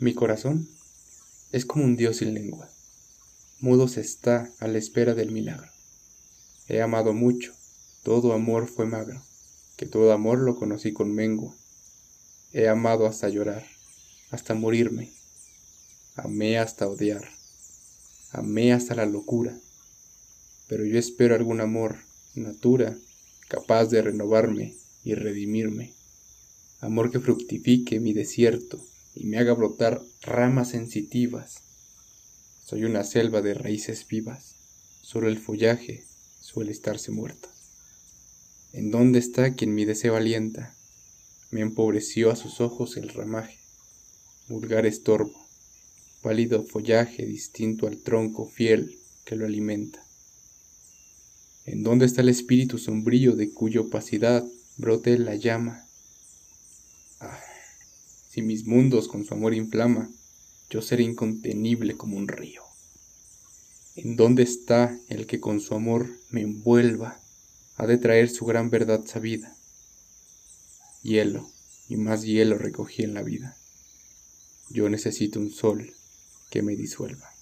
Mi corazón es como un dios sin lengua, mudo se está a la espera del milagro. He amado mucho, todo amor fue magro, que todo amor lo conocí con mengua. He amado hasta llorar, hasta morirme, amé hasta odiar, amé hasta la locura, pero yo espero algún amor, natura, capaz de renovarme y redimirme, amor que fructifique mi desierto y me haga brotar ramas sensitivas. Soy una selva de raíces vivas, solo el follaje suele estarse muerto. ¿En dónde está quien mi deseo alienta? Me empobreció a sus ojos el ramaje, vulgar estorbo, pálido follaje distinto al tronco fiel que lo alimenta. ¿En dónde está el espíritu sombrío de cuya opacidad brote la llama? Si mis mundos con su amor inflama, yo seré incontenible como un río. ¿En dónde está el que con su amor me envuelva? Ha de traer su gran verdad sabida. Hielo, y más hielo recogí en la vida. Yo necesito un sol que me disuelva.